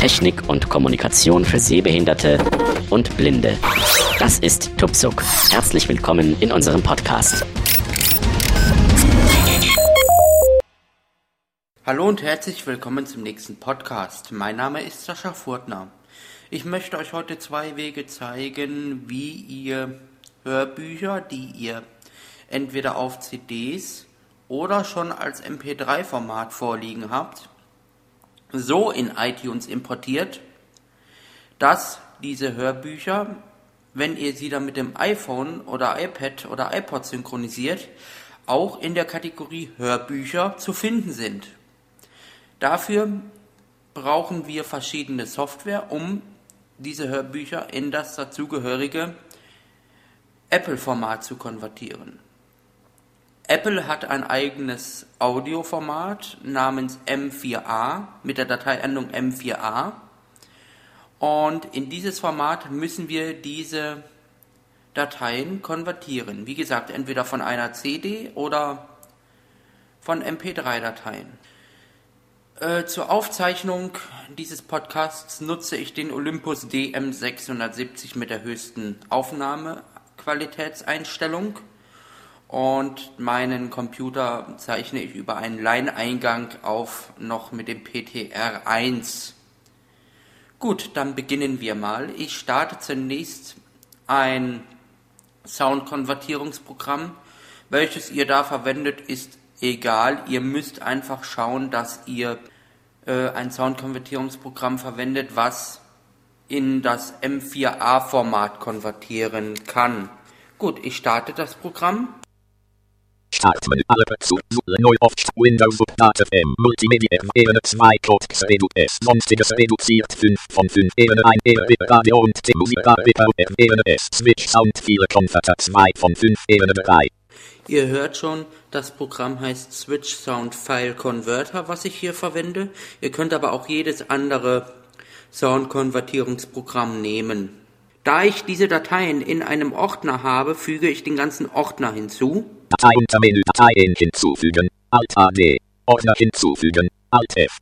Technik und Kommunikation für Sehbehinderte und Blinde. Das ist Tupsuk. Herzlich willkommen in unserem Podcast. Hallo und herzlich willkommen zum nächsten Podcast. Mein Name ist Sascha Furtner. Ich möchte euch heute zwei Wege zeigen, wie ihr Hörbücher, die ihr entweder auf CDs oder schon als MP3-Format vorliegen habt, so in iTunes importiert, dass diese Hörbücher, wenn ihr sie dann mit dem iPhone oder iPad oder iPod synchronisiert, auch in der Kategorie Hörbücher zu finden sind. Dafür brauchen wir verschiedene Software, um diese Hörbücher in das dazugehörige Apple-Format zu konvertieren. Apple hat ein eigenes Audioformat namens M4A mit der Dateiendung M4A. Und in dieses Format müssen wir diese Dateien konvertieren. Wie gesagt, entweder von einer CD oder von MP3-Dateien. Äh, zur Aufzeichnung dieses Podcasts nutze ich den Olympus DM670 mit der höchsten Aufnahmequalitätseinstellung und meinen Computer zeichne ich über einen Line-Eingang auf, noch mit dem PTR1. Gut, dann beginnen wir mal. Ich starte zunächst ein Soundkonvertierungsprogramm. Welches ihr da verwendet, ist egal. Ihr müsst einfach schauen, dass ihr äh, ein Soundkonvertierungsprogramm verwendet, was in das M4A-Format konvertieren kann. Gut, ich starte das Programm. Startmenü alle zu neu auf Windows Update M. Multimedia Ebene 2 Code Redu S sonstiges reduziert. 5 von 5 Ebene 1 Ebene Radio und C Musik Ebene S. Switch Sound. Viele Konverter 2 von 5 Ebene 3 Ihr hört schon, das Programm heißt Switch Sound File Converter, was ich hier verwende. Ihr könnt aber auch jedes andere Soundkonvertierungsprogramm nehmen. Da ich diese Dateien in einem Ordner habe, füge ich den ganzen Ordner hinzu. Datei unter Menü Dateien hinzufügen. Alt AD. Ordner hinzufügen. Alt F.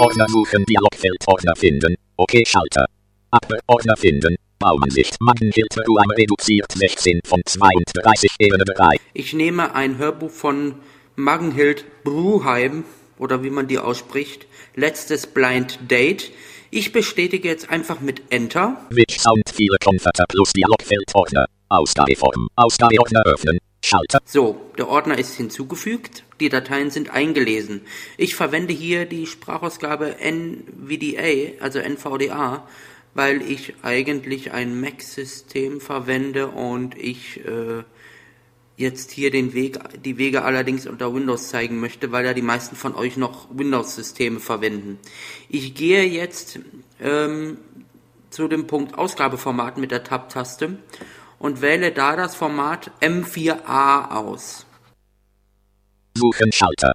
Ordner suchen. Dialogfeld Ordner finden. OK Schalter. Ab Ordner finden. Baumansicht. Magenhilfe UAM reduziert 16 von 32 Ebene 3. Ich nehme ein Hörbuch von Magenhild Bruheim oder wie man die ausspricht. Letztes Blind Date. Ich bestätige jetzt einfach mit Enter. Switch Sound viele Konverter plus Dialogfeld Ordner. Ausgabeform. Ausgabeordner öffnen. Schalter. So, der Ordner ist hinzugefügt, die Dateien sind eingelesen. Ich verwende hier die Sprachausgabe NVDA, also NVDA, weil ich eigentlich ein Mac-System verwende und ich äh, jetzt hier den Weg, die Wege allerdings unter Windows zeigen möchte, weil ja die meisten von euch noch Windows-Systeme verwenden. Ich gehe jetzt ähm, zu dem Punkt Ausgabeformat mit der Tab-Taste und wähle da das Format M4A aus. Suchen Schalter.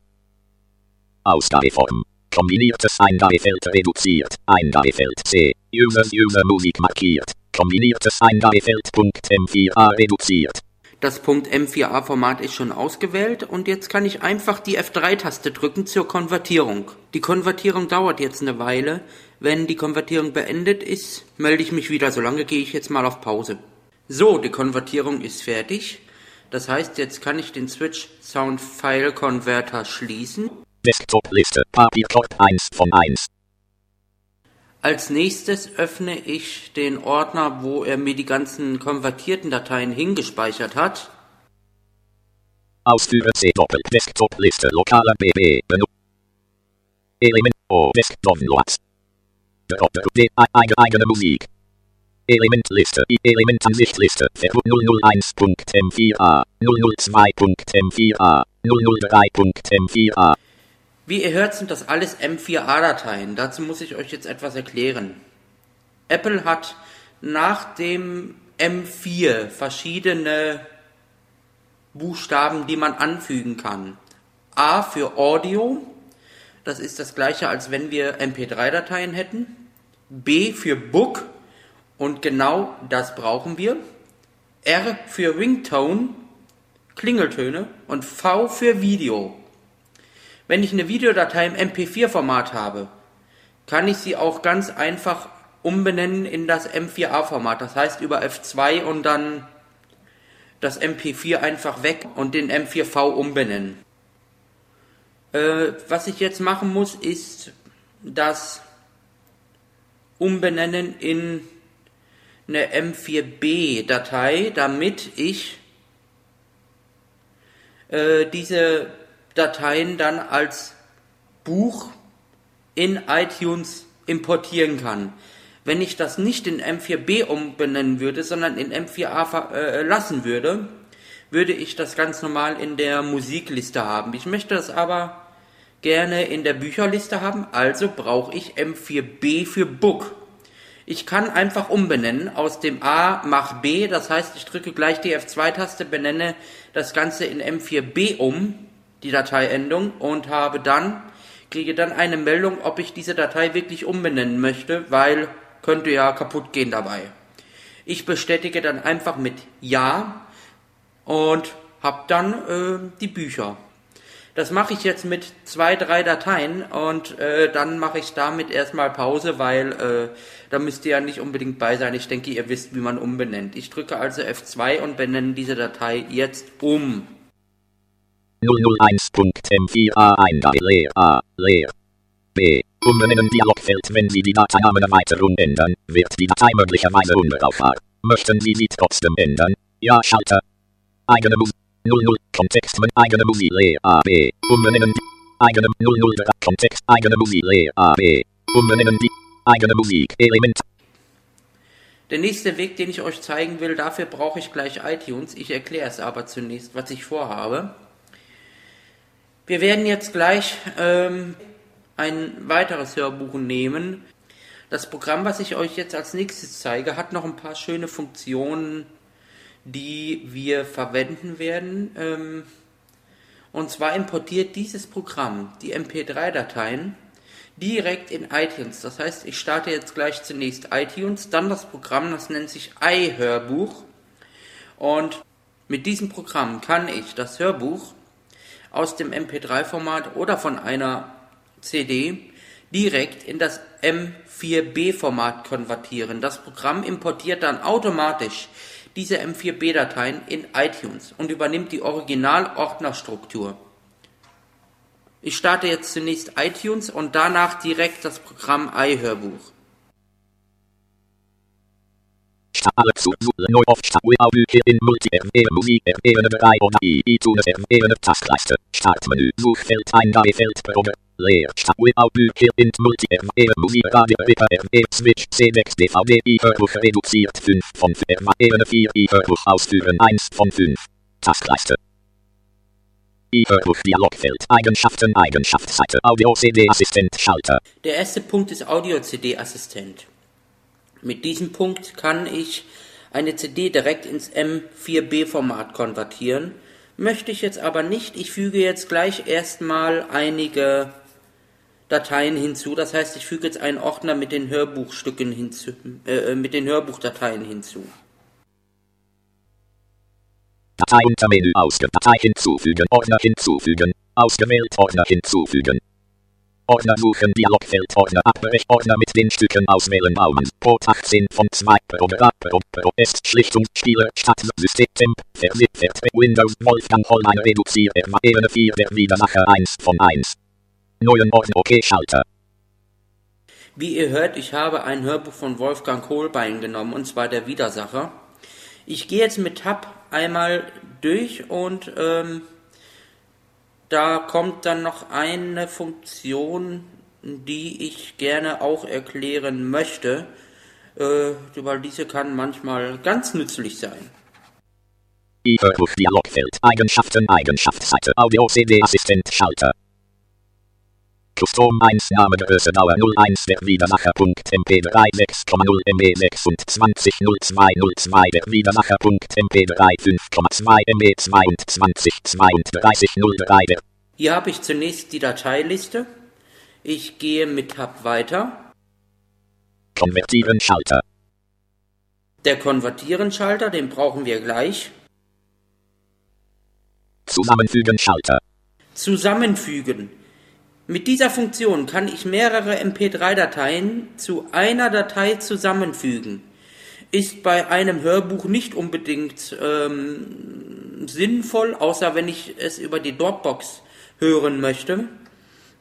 Ausgabeform. Kombiniertes Eingabefeld reduziert. Eingabefeld C. Users User Musik markiert. Kombiniertes Eingabefeld Punkt M4A reduziert. Das Punkt M4A Format ist schon ausgewählt und jetzt kann ich einfach die F3-Taste drücken zur Konvertierung. Die Konvertierung dauert jetzt eine Weile. Wenn die Konvertierung beendet ist, melde ich mich wieder. Solange gehe ich jetzt mal auf Pause. So, die Konvertierung ist fertig. Das heißt, jetzt kann ich den Switch Sound File Converter schließen. Desktop-Liste, Papierkorb 1 von 1. Als nächstes öffne ich den Ordner, wo er mir die ganzen konvertierten Dateien hingespeichert hat. Ausführe C Doppel Desktop-Liste lokaler BB Element O Desk Downloads Eigene Musik. Elementliste, Elementansichtliste, 001.m4a, 002.m4a, 003.m4a. Wie ihr hört, sind das alles M4A-Dateien. Dazu muss ich euch jetzt etwas erklären. Apple hat nach dem M4 verschiedene Buchstaben, die man anfügen kann. A für Audio, das ist das gleiche, als wenn wir MP3-Dateien hätten. B für Book, und genau das brauchen wir. R für Ringtone, Klingeltöne und V für Video. Wenn ich eine Videodatei im MP4-Format habe, kann ich sie auch ganz einfach umbenennen in das M4A-Format. Das heißt über F2 und dann das MP4 einfach weg und den M4V umbenennen. Äh, was ich jetzt machen muss, ist das Umbenennen in eine M4B-Datei, damit ich äh, diese Dateien dann als Buch in iTunes importieren kann. Wenn ich das nicht in M4B umbenennen würde, sondern in M4A äh, lassen würde, würde ich das ganz normal in der Musikliste haben. Ich möchte das aber gerne in der Bücherliste haben, also brauche ich M4B für Book. Ich kann einfach umbenennen aus dem A mach B, das heißt, ich drücke gleich die F2-Taste, benenne das Ganze in M4B um, die Dateiendung, und habe dann, kriege dann eine Meldung, ob ich diese Datei wirklich umbenennen möchte, weil könnte ja kaputt gehen dabei. Ich bestätige dann einfach mit Ja und habe dann äh, die Bücher. Das mache ich jetzt mit zwei, drei Dateien und äh, dann mache ich damit erstmal Pause, weil äh, da müsst ihr ja nicht unbedingt bei sein. Ich denke, ihr wisst, wie man umbenennt. Ich drücke also F2 und benenne diese Datei jetzt um. 001.m4a1 leer a leer b Umbenennen Dialogfeld Wenn Sie die Dateinamenerweiterung ändern, wird die Datei möglicherweise unbrauchbar. Möchten Sie sie trotzdem ändern? Ja Schalter. Eigene Musik. 00 Kontext eigene Musik leer B umbenennen die eigene 00 Kontext eigene Musik leer A B umbenennen die eigene Musik Element der nächste Weg, den ich euch zeigen will, dafür brauche ich gleich iTunes. Ich erkläre es aber zunächst, was ich vorhabe. Wir werden jetzt gleich ähm, ein weiteres Hörbuch nehmen. Das Programm, was ich euch jetzt als nächstes zeige, hat noch ein paar schöne Funktionen, die wir verwenden werden. Ähm, und zwar importiert dieses Programm die MP3-Dateien direkt in iTunes. Das heißt, ich starte jetzt gleich zunächst iTunes, dann das Programm, das nennt sich iHörbuch. Und mit diesem Programm kann ich das Hörbuch aus dem MP3-Format oder von einer CD direkt in das M4B-Format konvertieren. Das Programm importiert dann automatisch diese M4B-Dateien in iTunes und übernimmt die Original-Ordnerstruktur. Ich starte jetzt zunächst iTunes und danach direkt das Programm iHörbuch. Alle zu neu auf Bücher in Multi Musik Ebene 3 oder iTunes Ebene Taskleiste. Startmenü Suchfeld Eingabefeld Probe Leer Bücher in Multi Musik Radio Reaper Switch C6 DVD iHörbuch reduziert 5 von 5 Ebene 4 iHörbuch ausführen 1 von 5 Taskleiste iHörbuch Dialogfeld. Eigenschaften Eigenschaftsseite. Audio CD Assistent Schalter. Der erste Punkt ist Audio CD Assistent mit diesem Punkt kann ich eine CD direkt ins M4B-Format konvertieren. Möchte ich jetzt aber nicht. Ich füge jetzt gleich erstmal einige Dateien hinzu. Das heißt, ich füge jetzt einen Ordner mit den Hörbuchstücken hinzu, äh, mit den Hörbuchdateien hinzu. Datei unter Menü ausge Datei hinzufügen, Ordner hinzufügen, ausgewählt Ordner hinzufügen. Ordner suchen, Dialogfeld, Ordner, Abbrechen, Ordner mit den Stücken auswählen, Bauen, Port 18 von 2, Programm, Pro, ist Schlichtung, Spiele, Stadt, System, Temp, Versit, Vert, Windows, Wolfgang Hollein, Reduzier, Ebene 4, der Widersacher 1 von 1. Neuen Ordner, OK, Schalter. Wie ihr hört, ich habe ein Hörbuch von Wolfgang Kohlbein genommen, und zwar der Widersacher. Ich gehe jetzt mit Tab einmal durch und ähm, da kommt dann noch eine Funktion, die ich gerne auch erklären möchte, äh, weil diese kann manchmal ganz nützlich sein. E-Hörbuch Dialogfeld Eigenschaften Eigenschaftsseite Audio CD Assistent Schalter Custom 1 Name Größe Dauer 01 der Widersacher.mp3 6,0 MB 26 0202 der Widersacher.mp3 5,2 MB 22 32 03 der Hier habe ich zunächst die Dateiliste. Ich gehe mit Tab weiter. Konvertieren Schalter. Der Konvertieren Schalter, den brauchen wir gleich. Zusammenfügen Schalter. Zusammenfügen. Mit dieser Funktion kann ich mehrere MP3-Dateien zu einer Datei zusammenfügen. Ist bei einem Hörbuch nicht unbedingt ähm, sinnvoll, außer wenn ich es über die Dropbox hören möchte.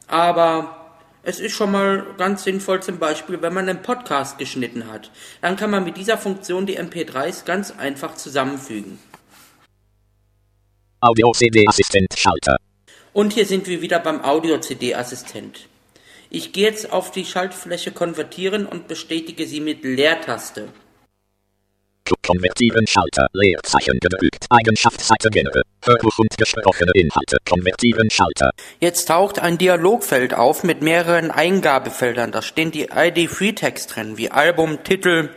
Aber es ist schon mal ganz sinnvoll, zum Beispiel, wenn man einen Podcast geschnitten hat. Dann kann man mit dieser Funktion die MP3s ganz einfach zusammenfügen. Audio-CD-Assistent Schalter. Und hier sind wir wieder beim Audio-CD-Assistent. Ich gehe jetzt auf die Schaltfläche konvertieren und bestätige sie mit Leertaste. Konvertieren Schalter, Leerzeichen gedrückt, Eigenschaftsseite Genere, Hörbuch und gesprochene Inhalte, konvertieren Schalter. Jetzt taucht ein Dialogfeld auf mit mehreren Eingabefeldern. Da stehen die ID-Free-Text drin, wie Album, Titel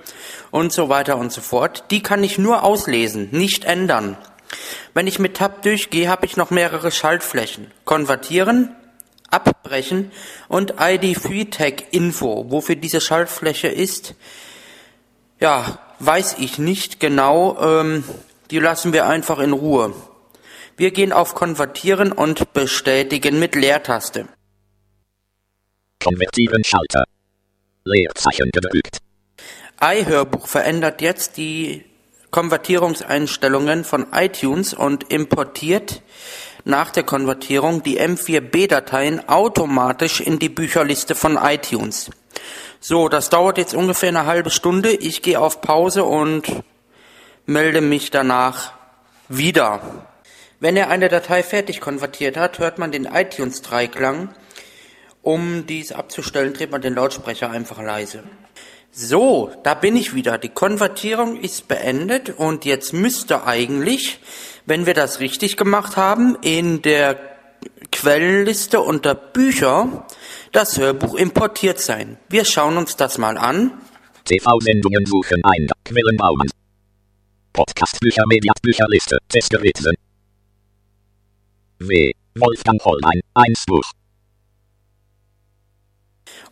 und so weiter und so fort. Die kann ich nur auslesen, nicht ändern. Wenn ich mit Tab durchgehe, habe ich noch mehrere Schaltflächen. Konvertieren, abbrechen und ID Free Tag Info. Wofür diese Schaltfläche ist, ja, weiß ich nicht genau. Ähm, die lassen wir einfach in Ruhe. Wir gehen auf Konvertieren und bestätigen mit Leertaste. Konvertieren Schalter. Leerzeichen gedrückt. iHörbuch verändert jetzt die Konvertierungseinstellungen von iTunes und importiert nach der Konvertierung die M4B-Dateien automatisch in die Bücherliste von iTunes. So, das dauert jetzt ungefähr eine halbe Stunde. Ich gehe auf Pause und melde mich danach wieder. Wenn er eine Datei fertig konvertiert hat, hört man den iTunes-Dreiklang. Um dies abzustellen, dreht man den Lautsprecher einfach leise. So, da bin ich wieder. Die Konvertierung ist beendet und jetzt müsste eigentlich, wenn wir das richtig gemacht haben, in der Quellenliste unter Bücher das Hörbuch importiert sein. Wir schauen uns das mal an. TV-Sendungen suchen ein. Quellenbaum. Podcast Bücher Media Bücherliste. Testgeräte. W. Wolfgang Holbein. 1 Buch.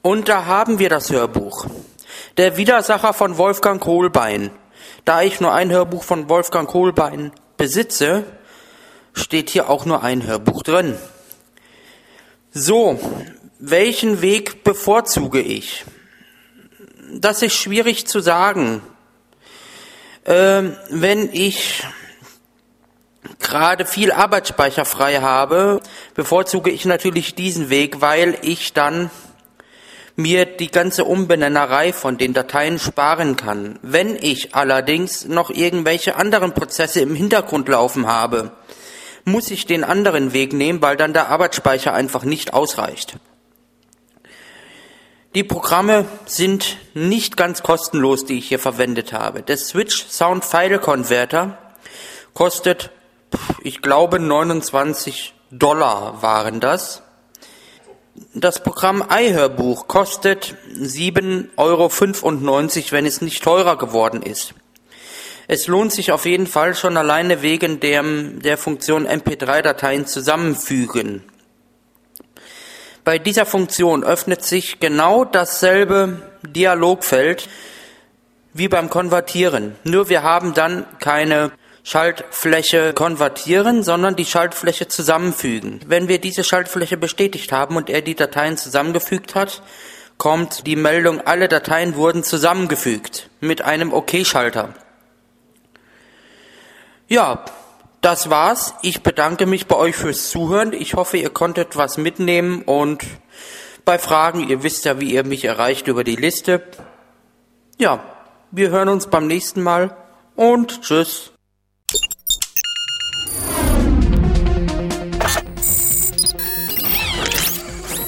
Und da haben wir das Hörbuch. Der Widersacher von Wolfgang Kohlbein. Da ich nur ein Hörbuch von Wolfgang Kohlbein besitze, steht hier auch nur ein Hörbuch drin. So, welchen Weg bevorzuge ich? Das ist schwierig zu sagen. Ähm, wenn ich gerade viel Arbeitsspeicher frei habe, bevorzuge ich natürlich diesen Weg, weil ich dann mir die ganze Umbenennerei von den Dateien sparen kann. Wenn ich allerdings noch irgendwelche anderen Prozesse im Hintergrund laufen habe, muss ich den anderen Weg nehmen, weil dann der Arbeitsspeicher einfach nicht ausreicht. Die Programme sind nicht ganz kostenlos, die ich hier verwendet habe. Der Switch Sound File Converter kostet, ich glaube, 29 Dollar waren das. Das Programm iHörbuch kostet 7,95 Euro, wenn es nicht teurer geworden ist. Es lohnt sich auf jeden Fall schon alleine wegen der, der Funktion MP3-Dateien zusammenfügen. Bei dieser Funktion öffnet sich genau dasselbe Dialogfeld wie beim Konvertieren. Nur wir haben dann keine Schaltfläche konvertieren, sondern die Schaltfläche zusammenfügen. Wenn wir diese Schaltfläche bestätigt haben und er die Dateien zusammengefügt hat, kommt die Meldung, alle Dateien wurden zusammengefügt mit einem OK-Schalter. Ja, das war's. Ich bedanke mich bei euch fürs Zuhören. Ich hoffe, ihr konntet was mitnehmen und bei Fragen, ihr wisst ja, wie ihr mich erreicht über die Liste. Ja, wir hören uns beim nächsten Mal und tschüss.